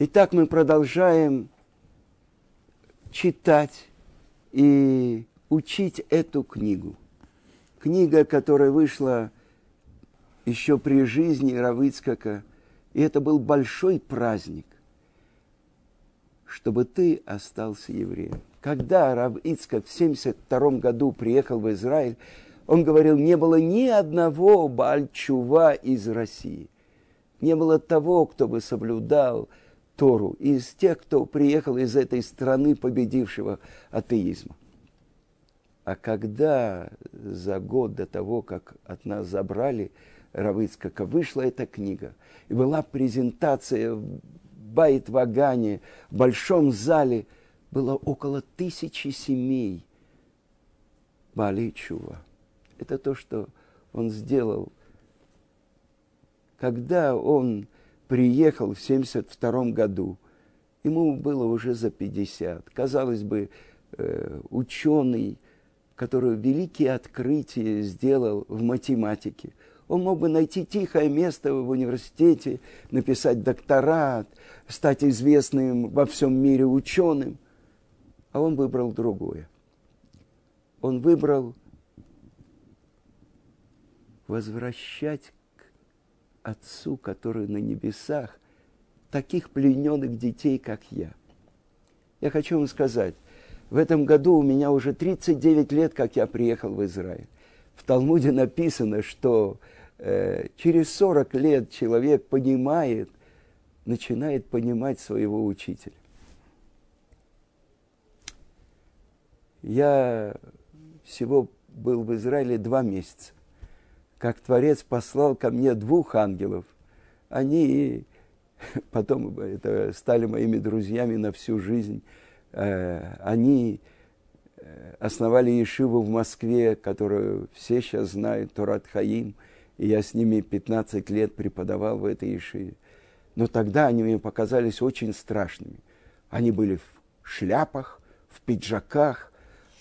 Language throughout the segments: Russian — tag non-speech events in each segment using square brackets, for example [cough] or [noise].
Итак, мы продолжаем читать и учить эту книгу. Книга, которая вышла еще при жизни Равыцкака, и это был большой праздник, чтобы ты остался евреем. Когда Рав в 1972 году приехал в Израиль, он говорил, не было ни одного Бальчува из России. Не было того, кто бы соблюдал – Тору, из тех, кто приехал из этой страны победившего атеизма. А когда за год до того, как от нас забрали Равыцкака, вышла эта книга, и была презентация в Байт-Вагане, в большом зале, было около тысячи семей Баличува. Это то, что он сделал. Когда он приехал в 1972 году. Ему было уже за 50. Казалось бы, э, ученый, который великие открытия сделал в математике. Он мог бы найти тихое место в университете, написать докторат, стать известным во всем мире ученым. А он выбрал другое. Он выбрал возвращать Отцу, который на небесах, таких плененных детей, как я. Я хочу вам сказать, в этом году у меня уже 39 лет, как я приехал в Израиль. В Талмуде написано, что э, через 40 лет человек понимает, начинает понимать своего учителя. Я всего был в Израиле два месяца как Творец послал ко мне двух ангелов. Они [laughs] потом это, стали моими друзьями на всю жизнь. Э, они э, основали Ешиву в Москве, которую все сейчас знают, Торат Хаим, и я с ними 15 лет преподавал в этой Ешиве. Но тогда они мне показались очень страшными. Они были в шляпах, в пиджаках,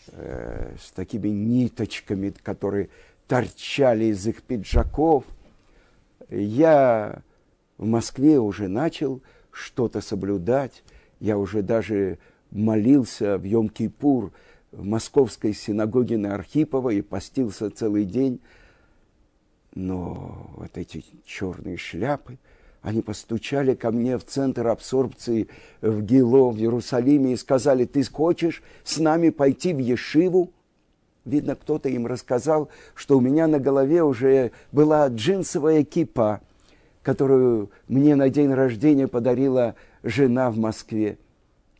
э, с такими ниточками, которые торчали из их пиджаков. Я в Москве уже начал что-то соблюдать. Я уже даже молился в Йом-Кипур в московской синагоге на Архипова и постился целый день. Но вот эти черные шляпы, они постучали ко мне в центр абсорбции в Гило, в Иерусалиме и сказали, ты хочешь с нами пойти в Ешиву? Видно, кто-то им рассказал, что у меня на голове уже была джинсовая кипа, которую мне на день рождения подарила жена в Москве.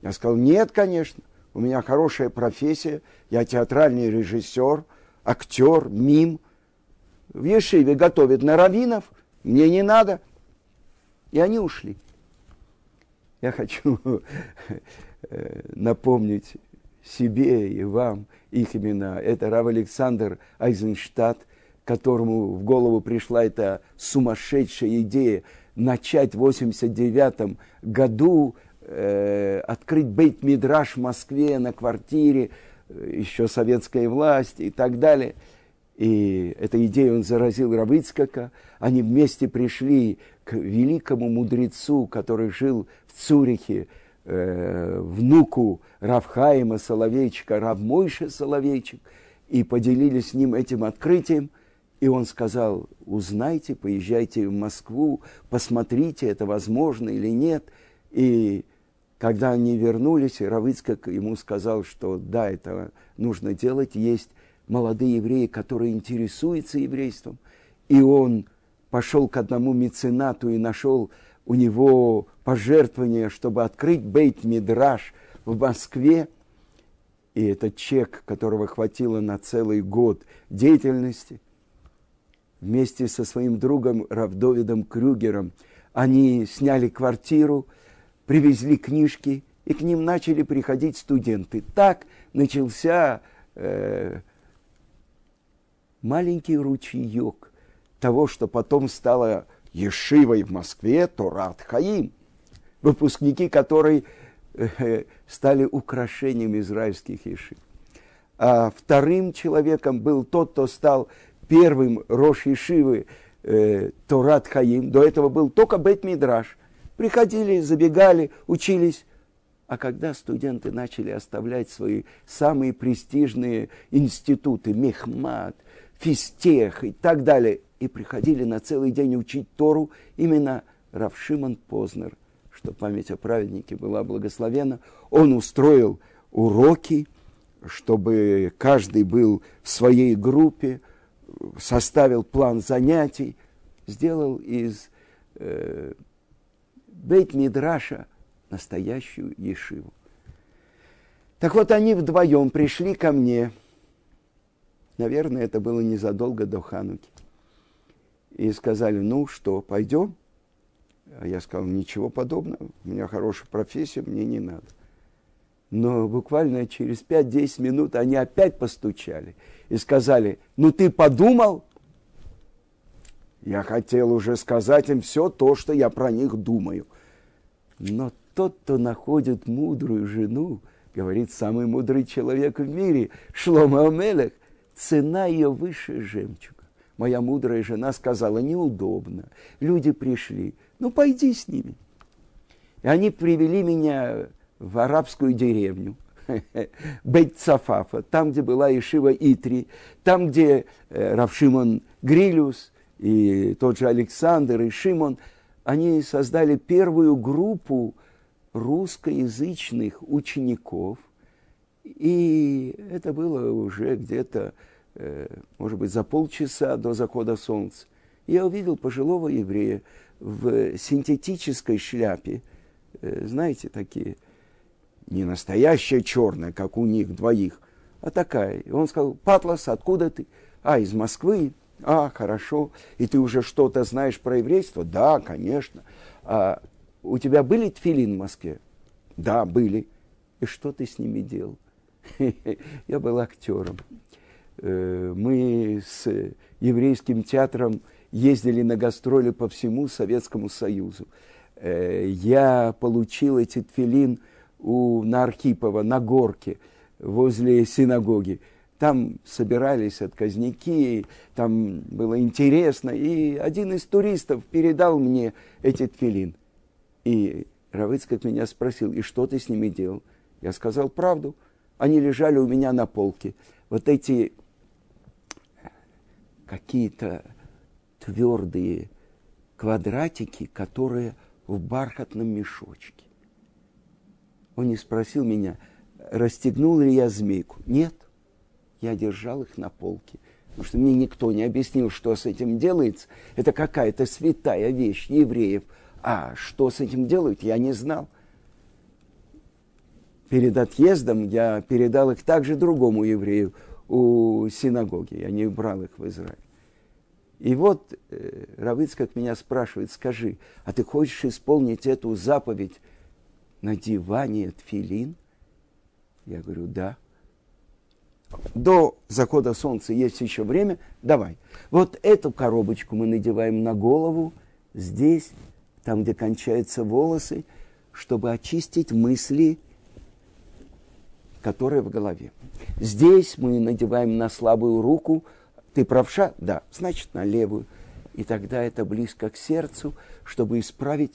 Я сказал, нет, конечно, у меня хорошая профессия, я театральный режиссер, актер, мим. В Ешиве готовят на раввинов, мне не надо. И они ушли. Я хочу [laughs] э, напомнить себе и вам их имена. Это Рав Александр Айзенштадт, которому в голову пришла эта сумасшедшая идея начать в 89 году э, открыть бейт-мидраж в Москве на квартире, э, еще советская власть и так далее. И эта идея он заразил Равыцкака. Они вместе пришли к великому мудрецу, который жил в Цюрихе, э, внуку Равхаима Соловейчика, Равмойша Соловейчик, и поделились с ним этим открытием. И он сказал, узнайте, поезжайте в Москву, посмотрите, это возможно или нет. И когда они вернулись, Равыцкак ему сказал, что да, это нужно делать. Есть молодые евреи, которые интересуются еврейством. И он пошел к одному меценату и нашел у него пожертвование, чтобы открыть бейт-мидраж в Москве. И это чек, которого хватило на целый год деятельности. Вместе со своим другом Равдовидом Крюгером они сняли квартиру, привезли книжки, и к ним начали приходить студенты. Так начался э, маленький ручеек того, что потом стало Ешивой в Москве Торат Хаим, выпускники которой э, стали украшением израильских ешив. А вторым человеком был тот, кто стал первым Рош Ешивы э, Торат Хаим. До этого был только Бет Мидраш. Приходили, забегали, учились. А когда студенты начали оставлять свои самые престижные институты, Мехмат, Физтех и так далее, и приходили на целый день учить Тору, именно Равшиман Познер, что память о праведнике была благословена, он устроил уроки, чтобы каждый был в своей группе, составил план занятий, сделал из э, Бейт-Мидраша настоящую ешиву. Так вот, они вдвоем пришли ко мне. Наверное, это было незадолго до Хануки. И сказали, ну что, пойдем? А я сказал, ничего подобного. У меня хорошая профессия, мне не надо. Но буквально через 5-10 минут они опять постучали и сказали, ну ты подумал? Я хотел уже сказать им все то, что я про них думаю. Но тот, кто находит мудрую жену, говорит самый мудрый человек в мире, Шлома Амелех, цена ее выше жемчуга. Моя мудрая жена сказала, неудобно, люди пришли, ну пойди с ними. И они привели меня в арабскую деревню, [laughs] Бейт-Цафафа, там, где была Ишива Итри, там, где э, Равшимон Грилюс и тот же Александр и Шимон, они создали первую группу русскоязычных учеников, и это было уже где-то, может быть, за полчаса до захода солнца. Я увидел пожилого еврея в синтетической шляпе, э, знаете, такие, не настоящая черная, как у них двоих, а такая. И он сказал, Патлас, откуда ты? А, из Москвы. А, хорошо. И ты уже что-то знаешь про еврейство? Да, конечно. А у тебя были тфилин в Москве? Да, были. И что ты с ними делал? [laughs] Я был актером. Э, мы с еврейским театром ездили на гастроли по всему Советскому Союзу. Э, я получил эти тфилин у Нархипова на горке возле синагоги. Там собирались отказники, там было интересно. И один из туристов передал мне эти тфилин. И Равыцкак меня спросил, и что ты с ними делал? Я сказал правду. Они лежали у меня на полке. Вот эти какие-то твердые квадратики, которые в бархатном мешочке. Он не спросил меня, расстегнул ли я змейку. Нет, я держал их на полке. Потому что мне никто не объяснил, что с этим делается. Это какая-то святая вещь евреев – а что с этим делают, я не знал. Перед отъездом я передал их также другому еврею у синагоги. Я не брал их в Израиль. И вот э, Равыцкак меня спрашивает, скажи, а ты хочешь исполнить эту заповедь надевания тфилин? Я говорю, да. До захода солнца есть еще время, давай. Вот эту коробочку мы надеваем на голову, здесь там, где кончаются волосы, чтобы очистить мысли, которые в голове. Здесь мы надеваем на слабую руку. Ты правша? Да, значит, на левую. И тогда это близко к сердцу, чтобы исправить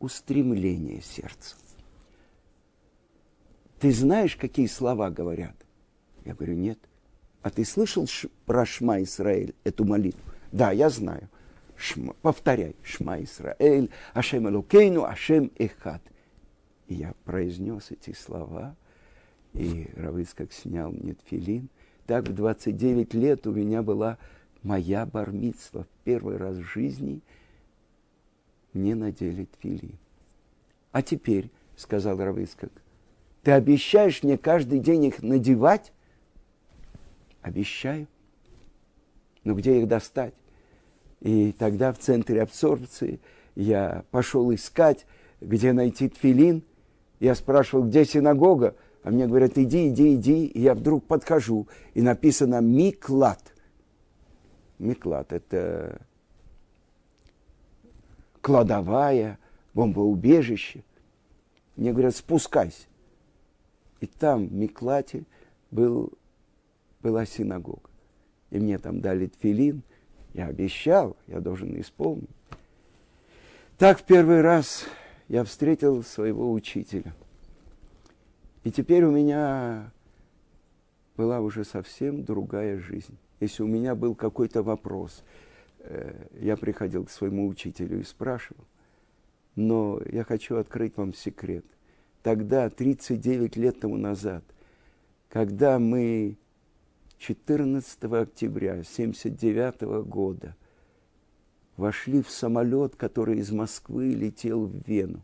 устремление сердца. Ты знаешь, какие слова говорят? Я говорю, нет. А ты слышал про Шма Исраэль, эту молитву? Да, я знаю шма, повторяй, Шма Исраэль, Ашем Элокейну, Ашем Эхад. И я произнес эти слова, и Равыцкак снял мне тфилин. Так в 29 лет у меня была моя бармитства. В первый раз в жизни мне надели тфилин. А теперь, сказал Равыцкак, ты обещаешь мне каждый день их надевать? Обещаю. Но где их достать? И тогда в центре абсорбции я пошел искать, где найти тфилин. Я спрашивал, где синагога? А мне говорят, иди, иди, иди. И я вдруг подхожу, и написано «Миклад». Миклад – это кладовая, бомбоубежище. Мне говорят, спускайся. И там, в Миклате, был, была синагога. И мне там дали тфилин – я обещал, я должен исполнить. Так в первый раз я встретил своего учителя. И теперь у меня была уже совсем другая жизнь. Если у меня был какой-то вопрос, э, я приходил к своему учителю и спрашивал. Но я хочу открыть вам секрет. Тогда, 39 лет тому назад, когда мы 14 октября 1979 года вошли в самолет, который из Москвы летел в Вену.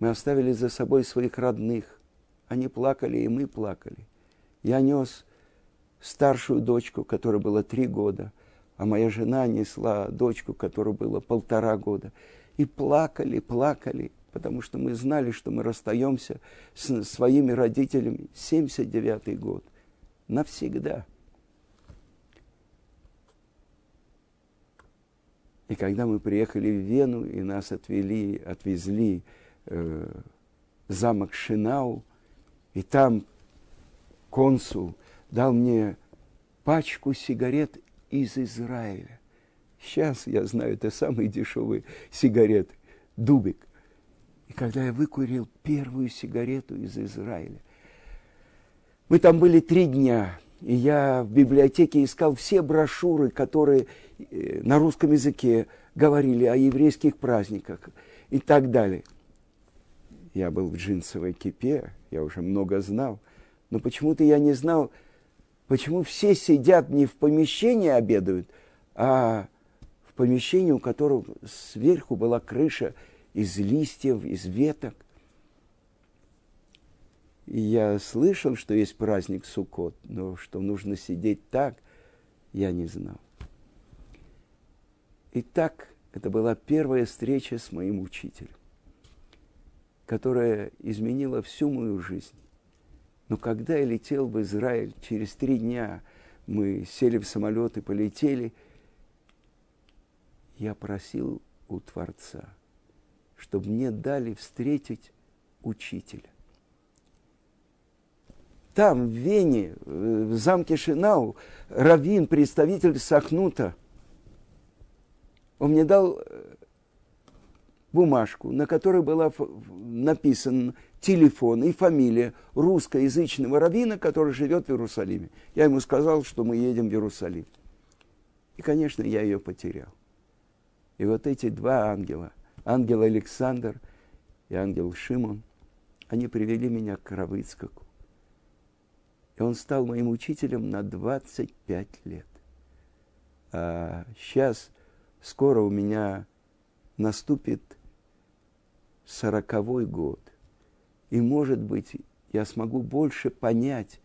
Мы оставили за собой своих родных. Они плакали, и мы плакали. Я нес старшую дочку, которой было три года, а моя жена несла дочку, которой было полтора года. И плакали, плакали, потому что мы знали, что мы расстаемся с своими родителями. 79-й год. Навсегда. И когда мы приехали в Вену, и нас отвели, отвезли э, замок Шинау, и там консул дал мне пачку сигарет из Израиля. Сейчас я знаю, это самые дешевые сигареты. Дубик. И когда я выкурил первую сигарету из Израиля, мы там были три дня, и я в библиотеке искал все брошюры, которые э, на русском языке говорили о еврейских праздниках и так далее. Я был в джинсовой кипе, я уже много знал, но почему-то я не знал, почему все сидят не в помещении обедают, а в помещении, у которого сверху была крыша из листьев, из веток. И я слышал, что есть праздник Суккот, но что нужно сидеть так, я не знал. И так это была первая встреча с моим учителем, которая изменила всю мою жизнь. Но когда я летел в Израиль, через три дня мы сели в самолет и полетели, я просил у Творца – чтобы мне дали встретить учителя. Там, в Вене, в замке Шинау, раввин, представитель Сахнута, он мне дал э, бумажку, на которой была написан телефон и фамилия русскоязычного раввина, который живет в Иерусалиме. Я ему сказал, что мы едем в Иерусалим. И, конечно, я ее потерял. И вот эти два ангела – ангел Александр и ангел Шимон, они привели меня к Равыцкаку. И он стал моим учителем на 25 лет. А сейчас, скоро у меня наступит сороковой год. И, может быть, я смогу больше понять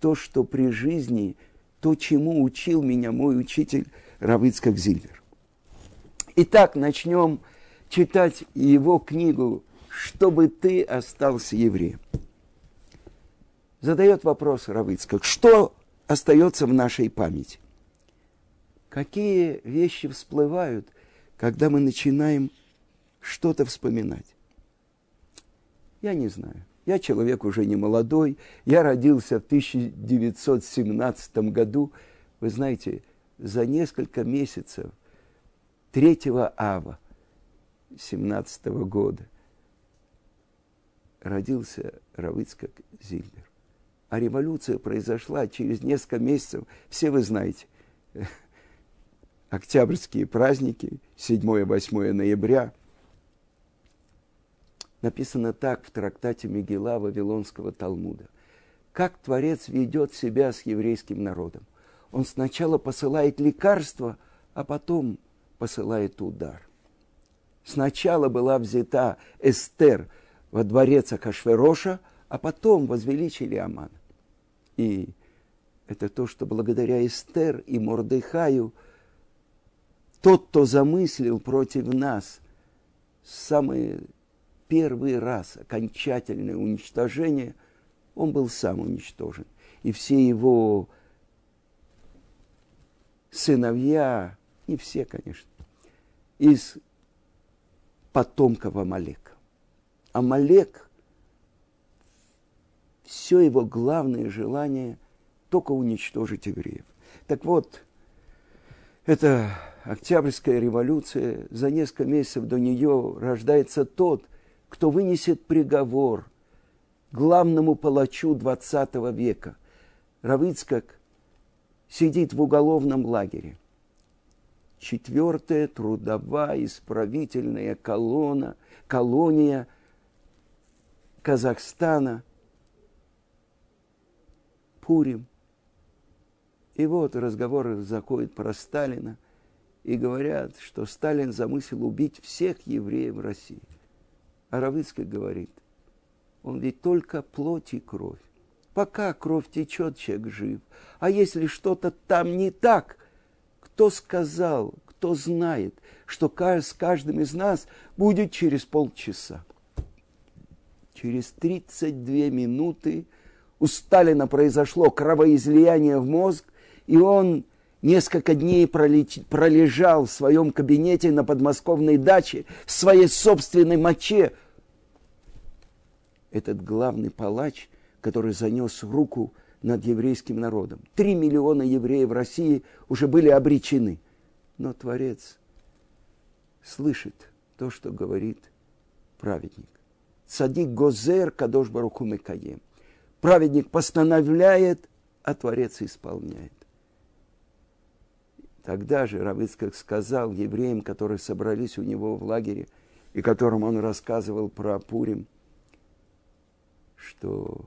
то, что при жизни, то, чему учил меня мой учитель Равыцкак Зильвер. Итак, начнем читать его книгу, чтобы ты остался евреем. Задает вопрос Равыцкак, что остается в нашей памяти? Какие вещи всплывают, когда мы начинаем что-то вспоминать? Я не знаю. Я человек уже не молодой. Я родился в 1917 году. Вы знаете, за несколько месяцев 3 ава 17 года родился Равыцкак Зильбер. А революция произошла через несколько месяцев. Все вы знаете. [laughs] Октябрьские праздники, 7-8 ноября. Написано так в трактате Мегила Вавилонского Талмуда. Как Творец ведет себя с еврейским народом? Он сначала посылает лекарство, а потом посылает удар. Сначала была взята Эстер во дворец Акашвероша, а потом возвеличили Амана. И это то, что благодаря Эстер и Мордыхаю тот, кто замыслил против нас самый первый раз окончательное уничтожение, он был сам уничтожен. И все его сыновья, не все, конечно, из потомков Амалека. Амалек, все его главное желание только уничтожить евреев. Так вот, это Октябрьская революция, за несколько месяцев до нее рождается тот, кто вынесет приговор главному палачу XX века. Равицкак сидит в уголовном лагере. Четвертая трудовая исправительная колонна, колония Казахстана, Пурим. И вот разговоры заходят про Сталина – и говорят, что Сталин замыслил убить всех евреев России. А Равицкий говорит, он ведь только плоть и кровь. Пока кровь течет, человек жив. А если что-то там не так, кто сказал, кто знает, что с каждым из нас будет через полчаса. Через 32 минуты у Сталина произошло кровоизлияние в мозг, и он несколько дней пролежал в своем кабинете на подмосковной даче в своей собственной моче. Этот главный палач, который занес руку над еврейским народом. Три миллиона евреев в России уже были обречены. Но Творец слышит то, что говорит праведник. Садик Гозер Кадош Баруху Мекаем. Праведник постановляет, а Творец исполняет. Тогда же Равыцкак сказал евреям, которые собрались у него в лагере, и которым он рассказывал про Пурим, что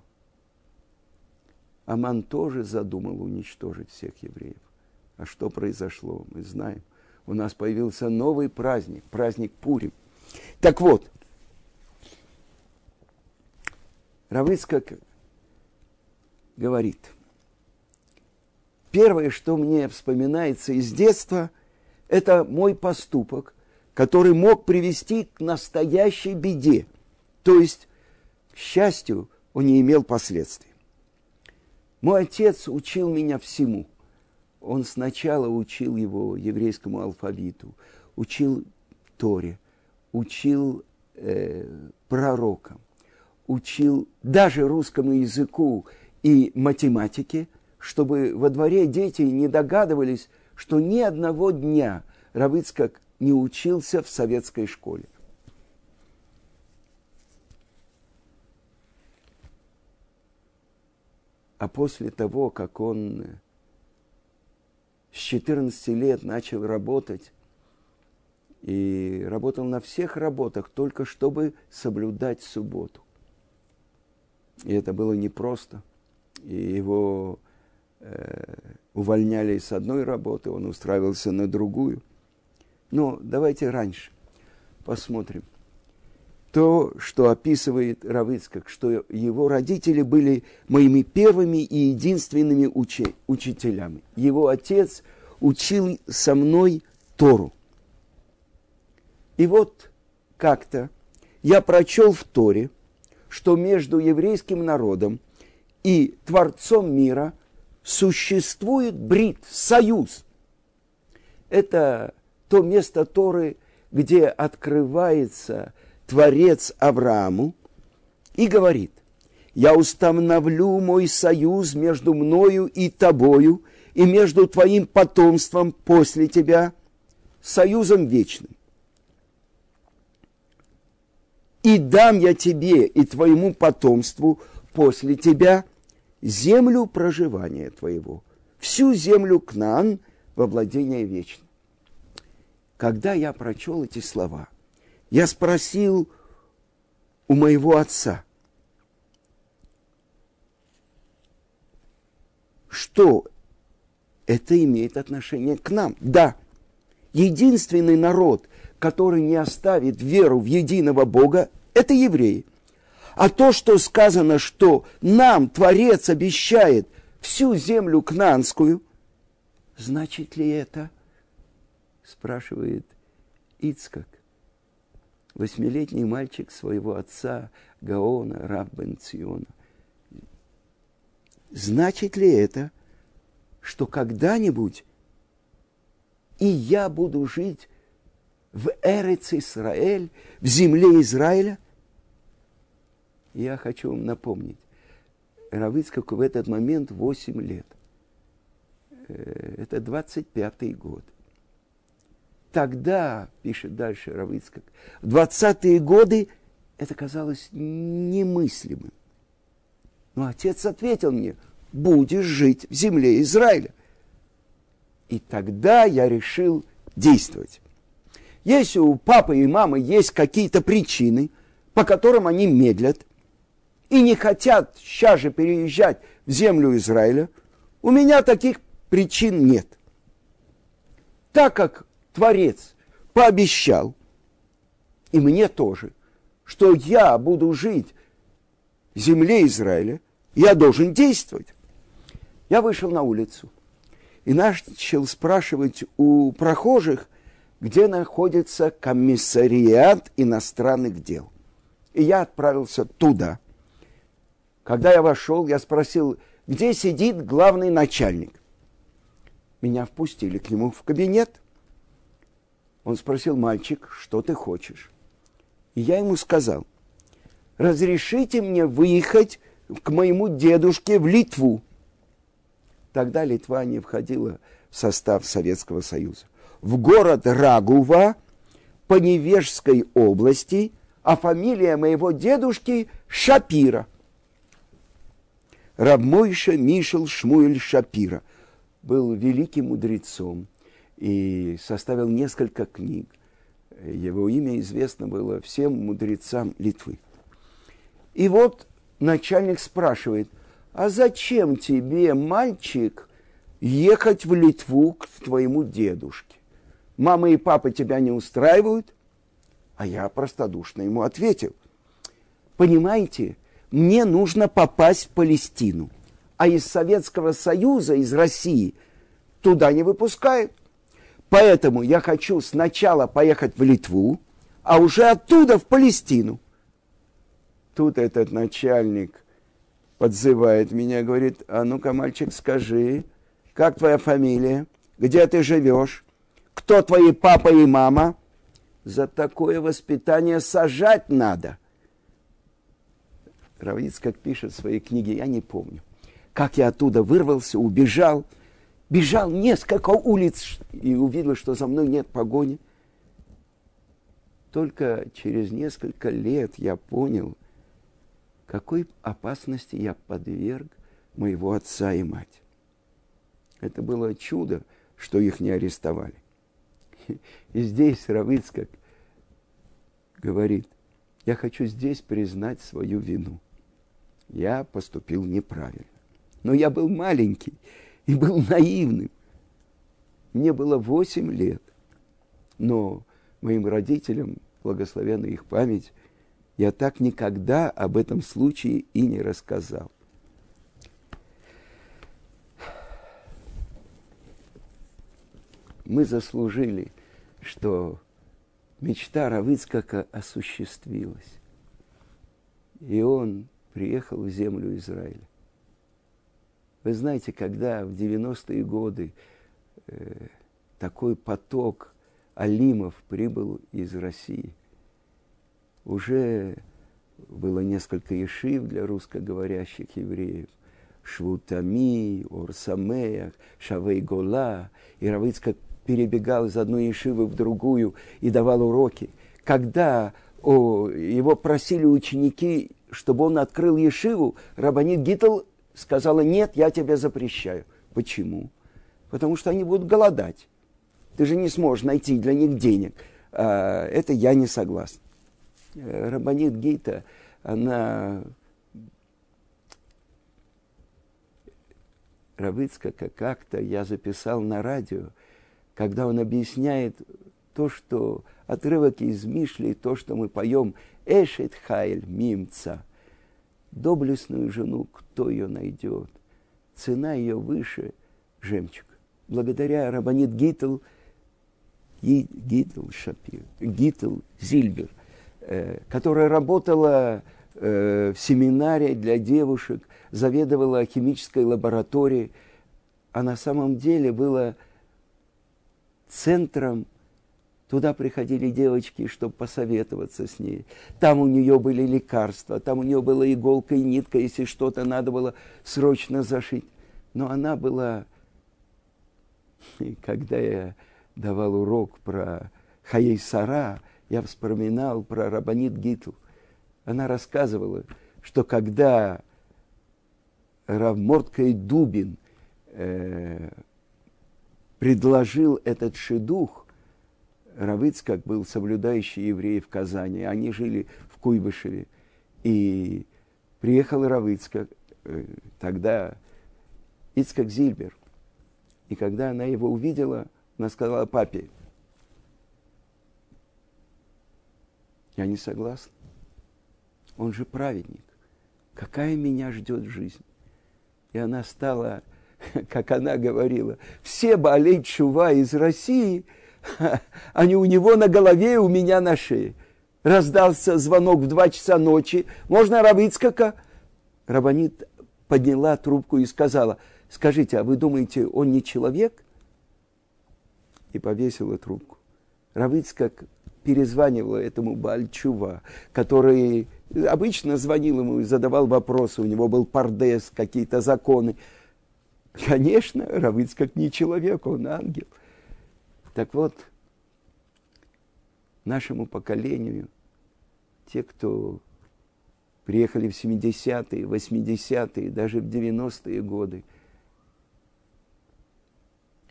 Аман тоже задумал уничтожить всех евреев. А что произошло, мы знаем. У нас появился новый праздник, праздник Пурим. Так вот, Равыцкак говорит – Первое, что мне вспоминается из детства, это мой поступок, который мог привести к настоящей беде. То есть, к счастью, он не имел последствий. Мой отец учил меня всему. Он сначала учил его еврейскому алфавиту, учил Торе, учил э, пророкам, учил даже русскому языку и математике – чтобы во дворе дети не догадывались, что ни одного дня Равыцкак не учился в советской школе. А после того, как он с 14 лет начал работать, и работал на всех работах, только чтобы соблюдать субботу. И это было непросто. И его увольняли с одной работы, он устраивался на другую. Но давайте раньше посмотрим. То, что описывает Равыцкак, что его родители были моими первыми и единственными учи, учителями. Его отец учил со мной Тору. И вот как-то я прочел в Торе, что между еврейским народом и Творцом мира – существует брит, союз. Это то место Торы, где открывается Творец Аврааму и говорит, «Я установлю мой союз между мною и тобою, и между твоим потомством после тебя, союзом вечным. И дам я тебе и твоему потомству после тебя – землю проживания твоего, всю землю Кнан во владение вечное. Когда я прочел эти слова, я спросил у моего отца, что это имеет отношение к нам. Да, единственный народ, который не оставит веру в единого Бога, это евреи. А то, что сказано, что нам Творец обещает всю землю кнанскую, значит ли это? Спрашивает Ицкак, восьмилетний мальчик своего отца Гаона, раб Циона. Значит ли это, что когда-нибудь и я буду жить в Эрец Израиль, в земле Израиля – я хочу вам напомнить, Равыцкаку в этот момент 8 лет. Э, это 25-й год. тогда, пишет дальше Равыцкак, в 20-е годы это казалось немыслимым. Но отец ответил мне, будешь жить в земле Израиля. И тогда я решил действовать. Если у папы и мамы есть какие-то причины, по которым они медлят и не хотят сейчас же переезжать в землю Израиля, у меня таких причин нет. Так как Творец пообещал, и мне тоже, что я буду жить в земле Израиля, я должен действовать. Я вышел на улицу и начал спрашивать у прохожих, где находится комиссариат иностранных дел. И я отправился туда. Когда я вошел, я спросил, где сидит главный начальник. Меня впустили к нему в кабинет. Он спросил, мальчик, что ты хочешь? И я ему сказал, разрешите мне выехать к моему дедушке в Литву. Тогда Литва не входила в состав Советского Союза в город Рагува по Невежской области, а фамилия моего дедушки Шапира. Рабмойша Мишел Шмуэль Шапира был великим мудрецом и составил несколько книг. Его имя известно было всем мудрецам Литвы. И вот начальник спрашивает, а зачем тебе, мальчик, ехать в Литву к твоему дедушке? мама и папа тебя не устраивают? А я простодушно ему ответил, понимаете, мне нужно попасть в Палестину, а из Советского Союза, из России, туда не выпускают. Поэтому я хочу сначала поехать в Литву, а уже оттуда в Палестину. Тут этот начальник подзывает меня, говорит, а ну-ка, мальчик, скажи, как твоя фамилия, где ты живешь, кто твои папа и мама, за такое воспитание сажать надо. Равиц, как пишет в своей книге, я не помню, как я оттуда вырвался, убежал, бежал несколько улиц и увидел, что за мной нет погони. Только через несколько лет я понял, какой опасности я подверг моего отца и мать. Это было чудо, что их не арестовали. И здесь Равыцкак говорит, я хочу здесь признать свою вину. Я поступил неправильно. Но я был маленький и был наивным. Мне было восемь лет. Но моим родителям, благословенна их память, я так никогда об этом случае и не рассказал. мы заслужили, что мечта Равыцкака осуществилась. И он приехал в землю Израиля. Вы знаете, когда в 90-е годы э, такой поток алимов прибыл из России, уже было несколько ешив для русскоговорящих евреев. Швутами, Орсамеях, Шавей-Гола. И Равыцкак перебегал из одной ешивы в другую и давал уроки. Когда о, его просили ученики, чтобы он открыл ешиву, Рабанит Гитл сказала, нет, я тебя запрещаю. Почему? Потому что они будут голодать. Ты же не сможешь найти для них денег. А, это я не согласен. Э, Рабанит Гита, она Равыцка как-то я записал на радио, когда он объясняет то, что отрывок из Мишли, то, что мы поем «Эшет хайль мимца», доблестную жену, кто ее найдет? Цена ее выше жемчуг. Благодаря Рабанит Гитл, Гитл Шапир, Гитл Зильбер, э, которая работала э, в семинаре для девушек, заведовала химической лабораторией, а на самом деле была центром. Туда приходили девочки, чтобы посоветоваться с ней. Там у нее были лекарства, там у нее была иголка и нитка, если что-то надо было срочно зашить. Но она была, [laughs] когда я давал урок про Хаей Сара, я вспоминал про Рабанит Гитл. Она рассказывала, что когда Равморткой Дубин э, предложил этот шедух, Равыцкак был соблюдающий еврей в Казани, они жили в Куйбышеве. И приехал Равыцкак, э, тогда Ицкак Зильбер. И когда она его увидела, она сказала папе, я не согласна. Он же праведник. Какая меня ждет жизнь? И она стала, [laughs] как она говорила, все болеть чува из России, [laughs] они у него на голове, у меня на шее. Раздался звонок в два часа ночи. Можно Равицкака? Рабанит подняла трубку и сказала, скажите, а вы думаете, он не человек? И повесила трубку. Равицкак перезванивала этому Бальчува, который обычно звонил ему и задавал вопросы. У него был пардес, какие-то законы. Конечно, Равицкак не человек, он ангел. Так вот, нашему поколению, те, кто приехали в 70-е, 80-е, даже в 90-е годы,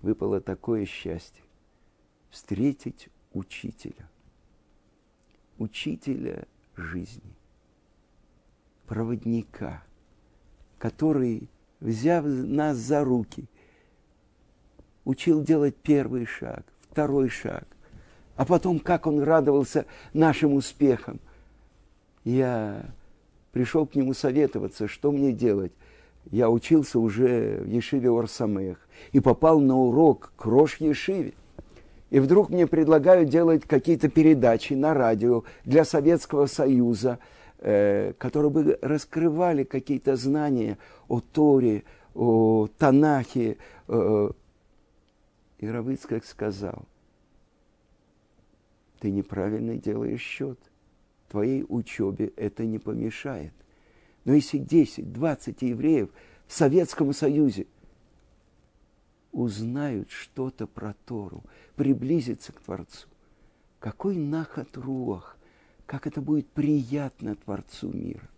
выпало такое счастье встретить учителя, учителя жизни, проводника, который, взяв нас за руки, учил делать первый шаг, второй шаг, а потом, как он радовался нашим успехам. Я пришел к нему советоваться, что мне делать. Я учился уже в Ешиве Орсамех и попал на урок к Рош Ешиве. И вдруг мне предлагают делать какие-то передачи на радио для Советского Союза, э, которые бы раскрывали какие-то знания о Торе, о Танахе. Э, и Равыцкак сказал, ты неправильно делаешь счет. Твоей учебе это не помешает. Но если 10-20 евреев в Советском Союзе узнают что-то про Тору, приблизиться к Творцу, какой нахат руах, как это будет приятно Творцу мира.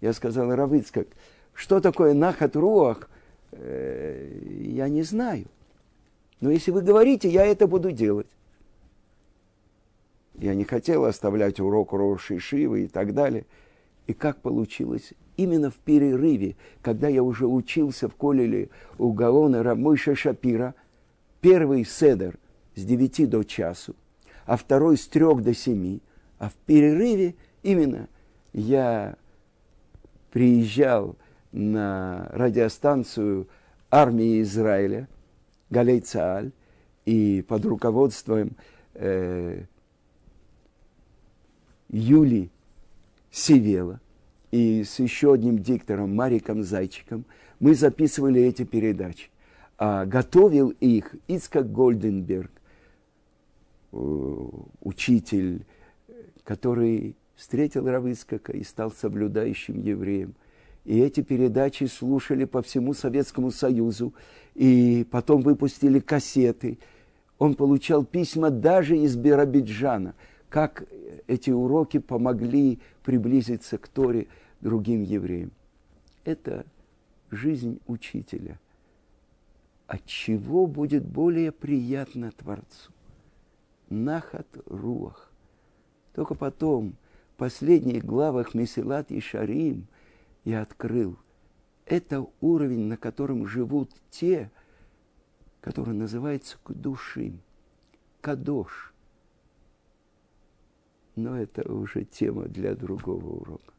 Я сказал Равыцкак, что такое нахат руах, э, я не знаю. Но если вы говорите, я это буду делать. Я не хотел оставлять урок Роши Шивы и так далее. И как получилось? Именно в перерыве, когда я уже учился в Колеле у Гаона Рамыша Шапира, первый седер с 9 до часу, а второй с 3 до 7, а в перерыве именно я приезжал на радиостанцию армии Израиля, Галей Цааль, и под руководством э, Юли Сивела и с еще одним диктором Мариком Зайчиком мы записывали эти передачи. А готовил их Ицкак Гольденберг, э, учитель, который встретил Равыцкака и стал соблюдающим евреем. И эти передачи слушали по всему Советскому Союзу, и потом выпустили кассеты. Он получал письма даже из Биробиджана – как эти уроки помогли приблизиться к Торе другим евреям. Это жизнь учителя. От чего будет более приятно Творцу? Нахат руах. Только потом, в последних главах Месилат и Шарим, я открыл. Это уровень, на котором живут те, которые называются Кдушим, Кадош – но это уже тема для другого урока.